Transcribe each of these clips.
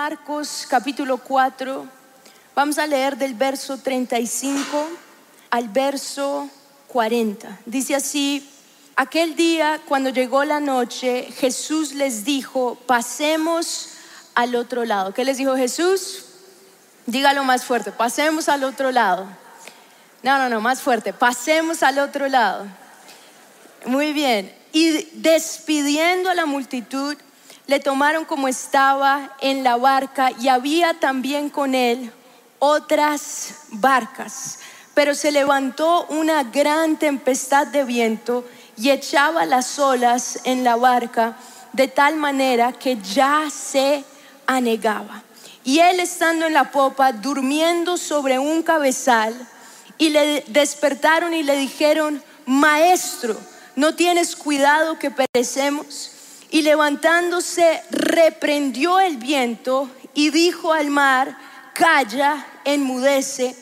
Marcos capítulo 4. Vamos a leer del verso 35 al verso 40. Dice así, aquel día cuando llegó la noche, Jesús les dijo, pasemos al otro lado. ¿Qué les dijo Jesús? Dígalo más fuerte, pasemos al otro lado. No, no, no, más fuerte, pasemos al otro lado. Muy bien. Y despidiendo a la multitud, le tomaron como estaba en la barca y había también con él otras barcas. Pero se levantó una gran tempestad de viento y echaba las olas en la barca de tal manera que ya se anegaba. Y él estando en la popa, durmiendo sobre un cabezal, y le despertaron y le dijeron, maestro, ¿no tienes cuidado que perecemos? Y levantándose, reprendió el viento y dijo al mar, calla, enmudece.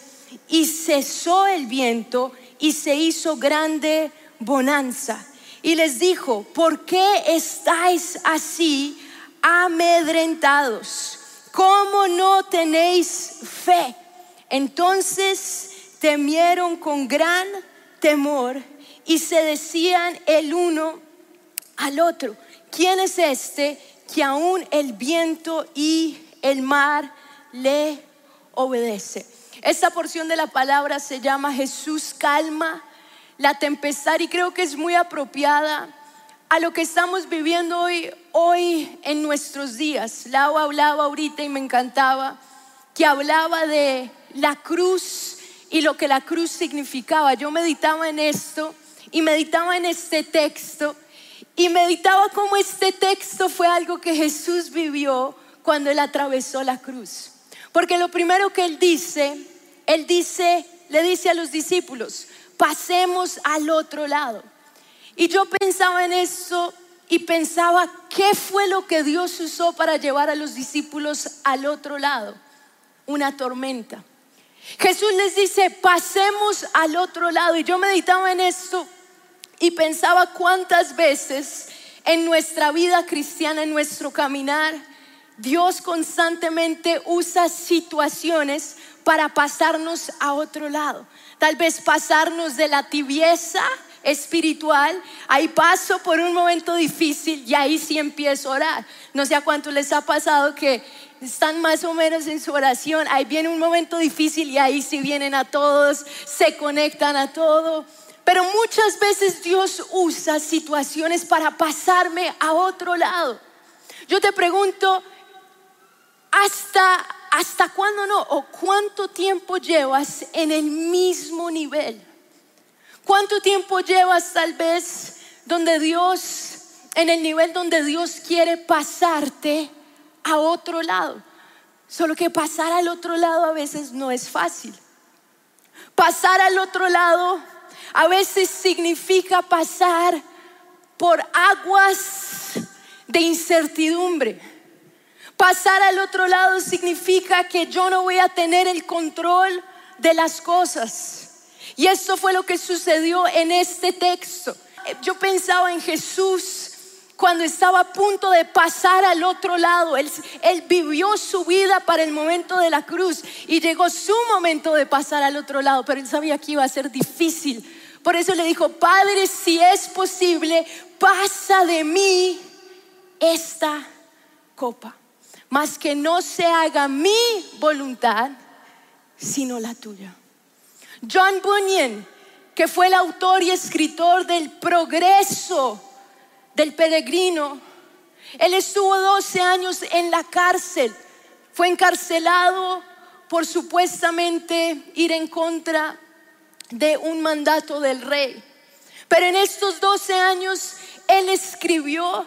Y cesó el viento y se hizo grande bonanza. Y les dijo, ¿por qué estáis así amedrentados? ¿Cómo no tenéis fe? Entonces temieron con gran temor y se decían el uno al otro, ¿quién es este que aún el viento y el mar le obedece? Esta porción de la palabra se llama Jesús calma la tempestad y creo que es muy apropiada a lo que estamos viviendo hoy, hoy en nuestros días. Lau hablaba ahorita y me encantaba que hablaba de la cruz y lo que la cruz significaba. Yo meditaba en esto y meditaba en este texto y meditaba cómo este texto fue algo que Jesús vivió cuando él atravesó la cruz. Porque lo primero que él dice, él dice, le dice a los discípulos, pasemos al otro lado. Y yo pensaba en eso y pensaba, ¿qué fue lo que Dios usó para llevar a los discípulos al otro lado? Una tormenta. Jesús les dice, pasemos al otro lado. Y yo meditaba en esto y pensaba cuántas veces en nuestra vida cristiana, en nuestro caminar, Dios constantemente usa situaciones para pasarnos a otro lado. Tal vez pasarnos de la tibieza espiritual, ahí paso por un momento difícil y ahí sí empiezo a orar. No sé a cuánto les ha pasado que están más o menos en su oración, ahí viene un momento difícil y ahí sí vienen a todos, se conectan a todo. Pero muchas veces Dios usa situaciones para pasarme a otro lado. Yo te pregunto, ¿hasta, hasta cuándo no? ¿O cuánto tiempo llevas en el mismo nivel? ¿Cuánto tiempo llevas tal vez donde Dios, en el nivel donde Dios quiere pasarte a otro lado? Solo que pasar al otro lado a veces no es fácil. Pasar al otro lado a veces significa pasar por aguas de incertidumbre. Pasar al otro lado significa que yo no voy a tener el control de las cosas. Y esto fue lo que sucedió en este texto. Yo pensaba en Jesús cuando estaba a punto de pasar al otro lado. Él, él, vivió su vida para el momento de la cruz y llegó su momento de pasar al otro lado, pero él sabía que iba a ser difícil por eso le dijo, Padre, si es posible, pasa de mí esta copa. Mas que no se haga mi voluntad, sino la tuya. John Bunyan, que fue el autor y escritor del progreso del peregrino, él estuvo 12 años en la cárcel, fue encarcelado por supuestamente ir en contra de un mandato del rey. Pero en estos 12 años él escribió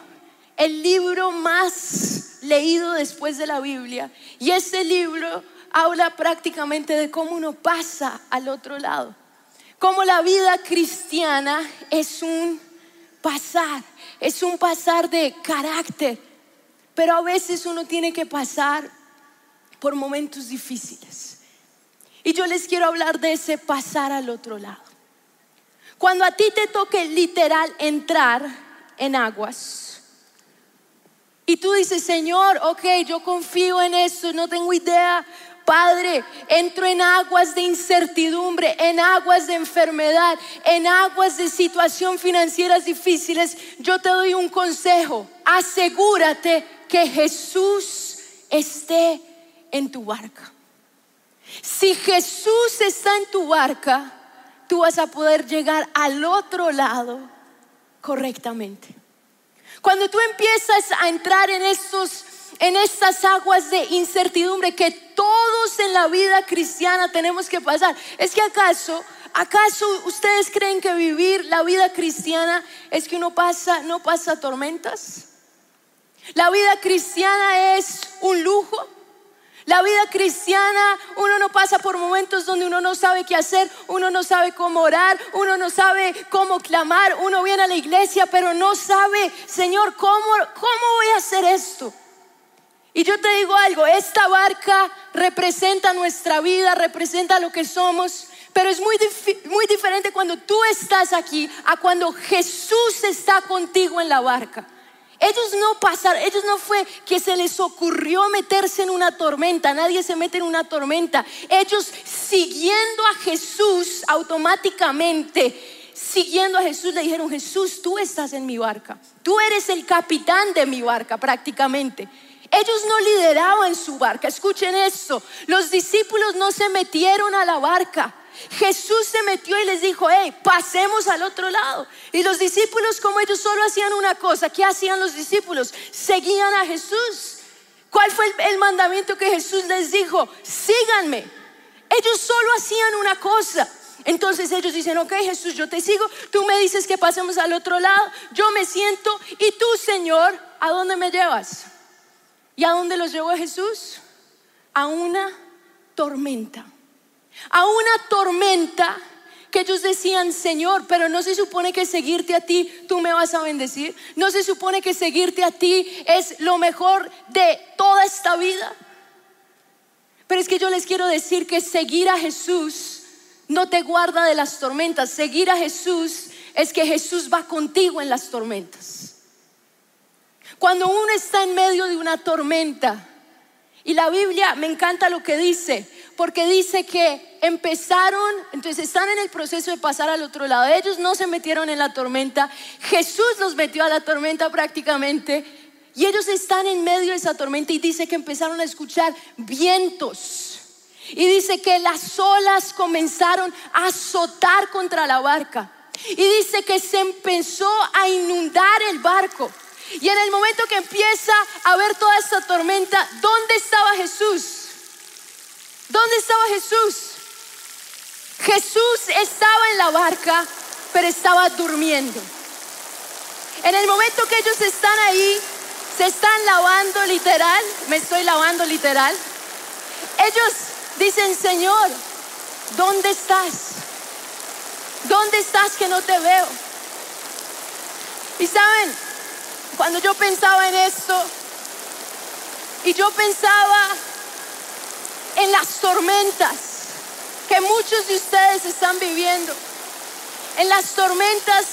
el libro más leído después de la Biblia. Y ese libro habla prácticamente de cómo uno pasa al otro lado. Cómo la vida cristiana es un pasar, es un pasar de carácter. Pero a veces uno tiene que pasar por momentos difíciles. Y yo les quiero hablar de ese pasar al otro lado. Cuando a ti te toque literal entrar en aguas Y tú dices, Señor, ok, yo confío en eso, no tengo idea. Padre, entro en aguas de incertidumbre, en aguas de enfermedad, en aguas de situación financieras difíciles. Yo te doy un consejo. Asegúrate que Jesús esté en tu barca. Si Jesús está en tu barca, tú vas a poder llegar al otro lado correctamente. Cuando tú empiezas a entrar en estos en estas aguas de incertidumbre que todos en la vida cristiana tenemos que pasar, es que acaso ¿Acaso ustedes creen que vivir la vida cristiana es que uno pasa, no pasa tormentas? La vida cristiana es un lujo. La vida cristiana, uno no pasa por momentos donde uno no sabe qué hacer, uno no sabe cómo orar, uno no sabe cómo clamar, uno viene a la iglesia, pero no sabe, Señor, ¿cómo, cómo voy a hacer esto? Y yo te digo algo, esta barca representa nuestra vida, representa lo que somos, pero es muy, muy diferente cuando tú estás aquí a cuando Jesús está contigo en la barca. Ellos no pasaron, ellos no fue que se les ocurrió meterse en una tormenta, nadie se mete en una tormenta. Ellos siguiendo a Jesús automáticamente, siguiendo a Jesús le dijeron, Jesús, tú estás en mi barca, tú eres el capitán de mi barca prácticamente. Ellos no lideraban su barca, escuchen esto, los discípulos no se metieron a la barca, Jesús se metió y les dijo, hey, pasemos al otro lado. Y los discípulos, como ellos solo hacían una cosa, ¿qué hacían los discípulos? Seguían a Jesús. ¿Cuál fue el, mandamiento que Jesús les dijo? Síganme. Ellos solo hacían una cosa. Entonces ellos dicen, ok Jesús, yo te sigo, tú me dices que pasemos al otro lado, yo me siento y tú, Señor, ¿a dónde me llevas? ¿Y a dónde los llevó Jesús? A una tormenta a una tormenta que ellos decían, Señor, pero no se supone que seguirte a ti tú me vas a bendecir. No se supone que seguirte a ti es lo mejor de toda esta vida. Pero es que yo les quiero decir que seguir a Jesús no te guarda de las tormentas. Seguir a Jesús es que Jesús va contigo en las tormentas. Cuando uno está en medio de una tormenta, y la Biblia me encanta lo que dice, porque dice que empezaron, entonces están en el proceso de pasar al otro lado. Ellos no se metieron en la tormenta, Jesús los metió a la tormenta prácticamente. Y ellos están en medio de esa tormenta y dice que empezaron a escuchar vientos. Y dice que las olas comenzaron a azotar contra la barca. Y dice que se empezó a inundar el barco. Y en el momento que empieza a ver toda esta tormenta, ¿dónde estaba Jesús? ¿Dónde estaba Jesús? Jesús estaba en la barca, pero estaba durmiendo. En el momento que ellos están ahí, se están lavando literal, me estoy lavando literal. Ellos dicen, Señor, ¿dónde estás? ¿Dónde estás que no te veo? Y saben, cuando yo pensaba en esto, y yo pensaba en las tormentas que muchos de ustedes están viviendo, en las tormentas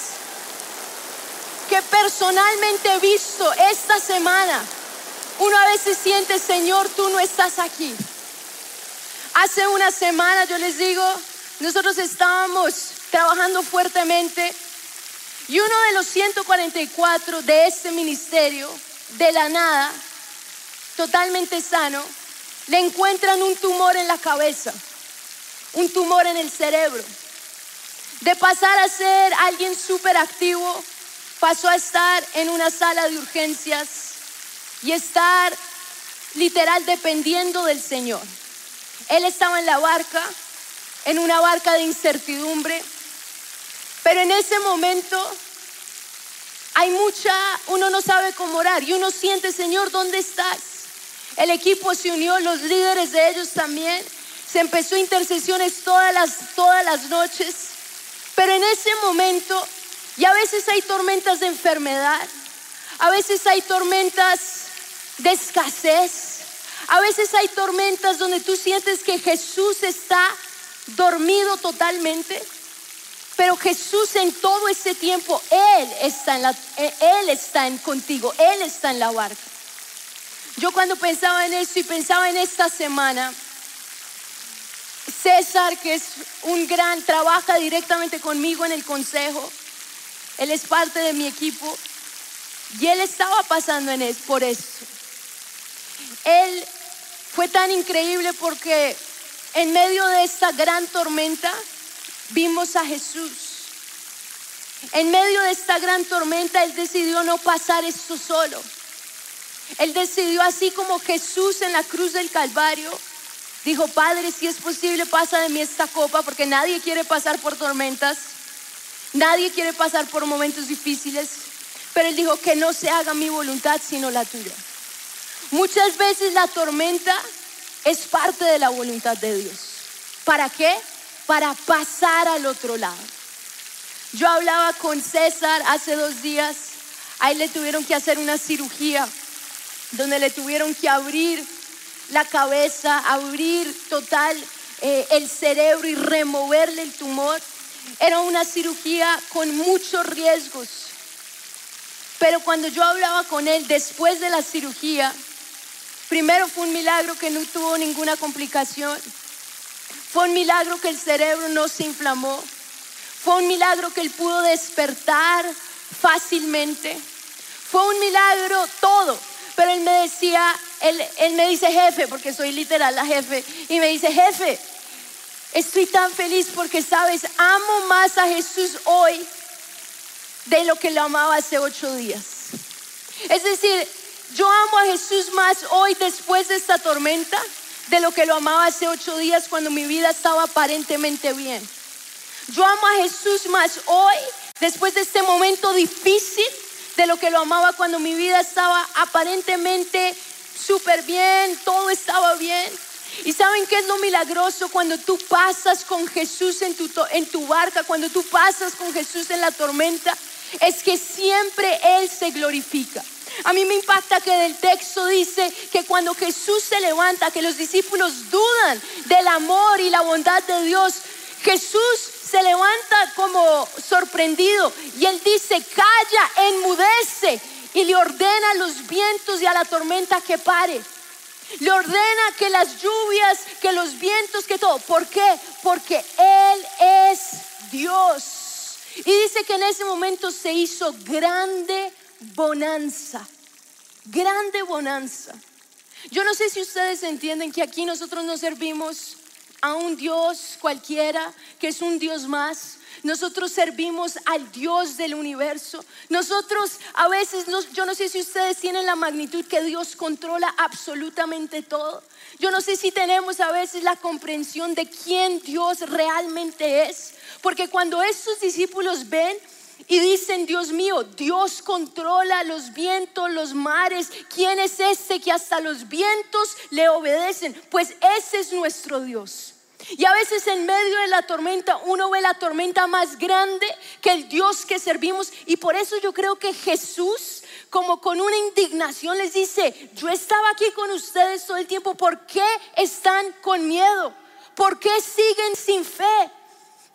que personalmente he visto esta semana. Uno a veces siente, Señor, tú no estás aquí. Hace una semana, yo les digo, nosotros estábamos trabajando fuertemente y uno de los 144 de este ministerio, de la nada, totalmente sano, le encuentran un tumor en la cabeza, un tumor en el cerebro. De pasar a ser alguien súper activo, pasó a estar en una sala de urgencias y estar literal dependiendo del Señor. Él estaba en la barca, en una barca de incertidumbre, pero en ese momento hay mucha, uno no sabe cómo orar y uno siente, Señor, ¿dónde estás? El equipo se unió, los líderes de ellos también. Se empezó intercesiones todas las, todas las noches. Pero en ese momento, y a veces hay tormentas de enfermedad, a veces hay tormentas de escasez, a veces hay tormentas donde tú sientes que Jesús está dormido totalmente. Pero Jesús en todo ese tiempo, Él está, en la, Él está en contigo, Él está en la barca. Yo cuando pensaba en eso y pensaba en esta semana, César, que es un gran, trabaja directamente conmigo en el consejo, él es parte de mi equipo y él estaba pasando en es, por eso. Él fue tan increíble porque en medio de esta gran tormenta vimos a Jesús. En medio de esta gran tormenta Él decidió no pasar esto solo. Él decidió así como Jesús en la cruz del Calvario. Dijo, Padre, si es posible, pasa de mí esta copa, porque nadie quiere pasar por tormentas, nadie quiere pasar por momentos difíciles, pero Él dijo, que no se haga mi voluntad, sino la tuya. Muchas veces la tormenta es parte de la voluntad de Dios. ¿Para qué? Para pasar al otro lado. Yo hablaba con César hace dos días, a él le tuvieron que hacer una cirugía donde le tuvieron que abrir la cabeza, abrir total eh, el cerebro y removerle el tumor. Era una cirugía con muchos riesgos. Pero cuando yo hablaba con él después de la cirugía, Primero fue un milagro que no tuvo ninguna complicación. Fue un milagro que el cerebro no se inflamó. Fue un milagro que él pudo despertar fácilmente. Fue un milagro todo. Pero él me decía, él, él me dice jefe, porque soy literal la jefe, y me dice jefe, estoy tan feliz porque sabes, amo más a Jesús hoy de lo que lo amaba hace ocho días. Es decir, yo amo a Jesús más hoy después de esta tormenta de lo que lo amaba hace ocho días cuando mi vida estaba aparentemente bien. Yo amo a Jesús más hoy después de este momento difícil de lo que lo amaba cuando mi vida estaba aparentemente súper bien, todo estaba bien. Y saben qué es lo milagroso cuando tú pasas con Jesús en tu, en tu barca, cuando tú pasas con Jesús en la tormenta, es que siempre Él se glorifica. A mí me impacta que del texto dice que cuando Jesús se levanta, que los discípulos dudan del amor y la bondad de Dios, Jesús se levanta como sorprendido y él dice, calla, enmudece y le ordena a los vientos y a la tormenta que pare. Le ordena que las lluvias, que los vientos, que todo. ¿Por qué? Porque Él es Dios. Y dice que en ese momento se hizo grande bonanza, grande bonanza. Yo no sé si ustedes entienden que aquí nosotros no servimos a un Dios cualquiera, que es un Dios más. Nosotros servimos al Dios del universo. Nosotros a veces, yo no sé si ustedes tienen la magnitud que Dios controla absolutamente todo. Yo no sé si tenemos a veces la comprensión de quién Dios realmente es. Porque cuando estos discípulos ven y dicen, Dios mío, Dios controla los vientos, los mares. ¿Quién es ese que hasta los vientos le obedecen? Pues ese es nuestro Dios. Y a veces en medio de la tormenta uno ve la tormenta más grande que el Dios que servimos. Y por eso yo creo que Jesús, como con una indignación, les dice, yo estaba aquí con ustedes todo el tiempo, ¿por qué están con miedo? ¿Por qué siguen sin fe?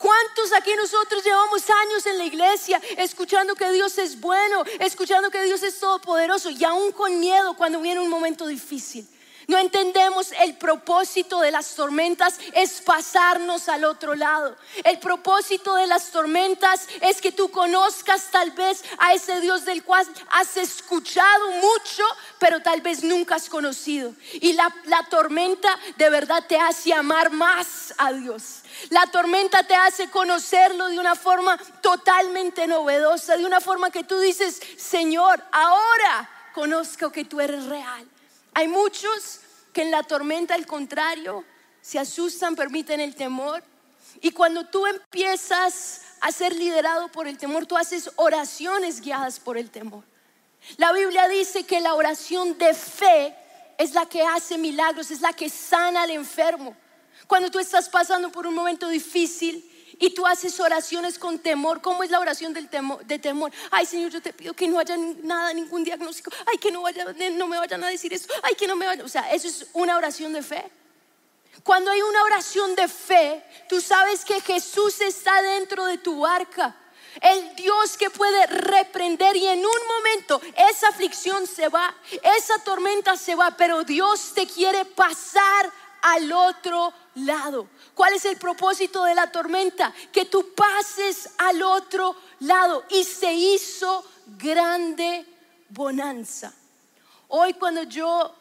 ¿Cuántos aquí nosotros llevamos años en la iglesia escuchando que Dios es bueno, escuchando que Dios es todopoderoso y aún con miedo cuando viene un momento difícil? No entendemos el propósito de las tormentas es pasarnos al otro lado. El propósito de las tormentas es que tú conozcas tal vez a ese Dios del cual has escuchado mucho, pero tal vez nunca has conocido. Y la, la tormenta de verdad te hace amar más a Dios. La tormenta te hace conocerlo de una forma totalmente novedosa, de una forma que tú dices, Señor, ahora conozco que tú eres real. Hay muchos que en la tormenta, al contrario, se asustan, permiten el temor. Y cuando tú empiezas a ser liderado por el temor, tú haces oraciones guiadas por el temor. La Biblia dice que la oración de fe es la que hace milagros, es la que sana al enfermo. Cuando tú estás pasando por un momento difícil, y tú haces oraciones con temor. ¿Cómo es la oración del temor, de temor? Ay, Señor, yo te pido que no haya nada, ningún diagnóstico. Ay, que no, vaya, no me vayan a decir eso. Ay, que no me vayan. O sea, eso es una oración de fe. Cuando hay una oración de fe, tú sabes que Jesús está dentro de tu barca. El Dios que puede reprender y en un momento esa aflicción se va, esa tormenta se va, pero Dios te quiere pasar al otro lado. ¿Cuál es el propósito de la tormenta? Que tú pases al otro lado. Y se hizo grande bonanza. Hoy cuando yo,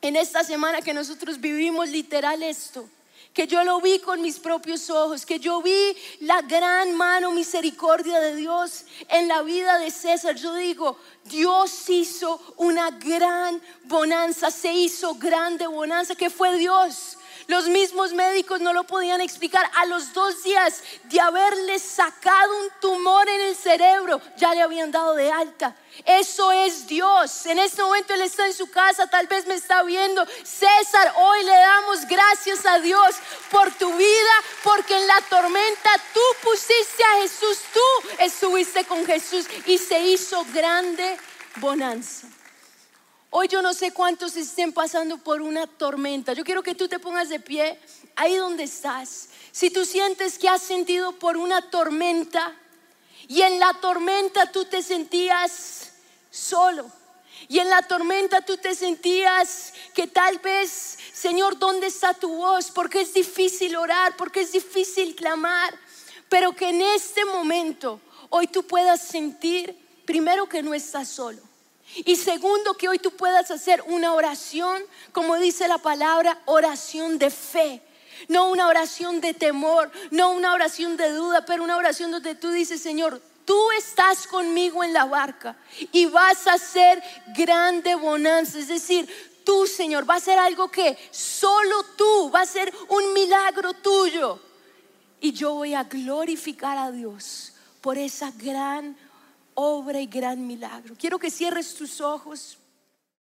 en esta semana que nosotros vivimos literal esto, que yo lo vi con mis propios ojos, que yo vi la gran mano misericordia de Dios en la vida de César. Yo digo, Dios hizo una gran bonanza, se hizo grande bonanza, que fue Dios. Los mismos médicos no lo podían explicar. A los dos días de haberle sacado un tumor en el cerebro, ya le habían dado de alta. Eso es Dios. En este momento Él está en su casa, tal vez me está viendo. César, hoy le damos gracias a Dios por tu vida, porque en la tormenta tú pusiste a Jesús, tú estuviste con Jesús y se hizo grande bonanza. Hoy yo no sé cuántos estén pasando por una tormenta. Yo quiero que tú te pongas de pie ahí donde estás. Si tú sientes que has sentido por una tormenta y en la tormenta tú te sentías solo. Y en la tormenta tú te sentías que tal vez, Señor, ¿dónde está tu voz? Porque es difícil orar, porque es difícil clamar. Pero que en este momento hoy tú puedas sentir, primero, que no estás solo. Y segundo, que hoy tú puedas hacer una oración, como dice la palabra, oración de fe. No una oración de temor, no una oración de duda, pero una oración donde tú dices, Señor, tú estás conmigo en la barca y vas a hacer grande bonanza. Es decir, tú, Señor, va a ser algo que solo tú, va a ser un milagro tuyo. Y yo voy a glorificar a Dios por esa gran obra y gran milagro. Quiero que cierres tus ojos.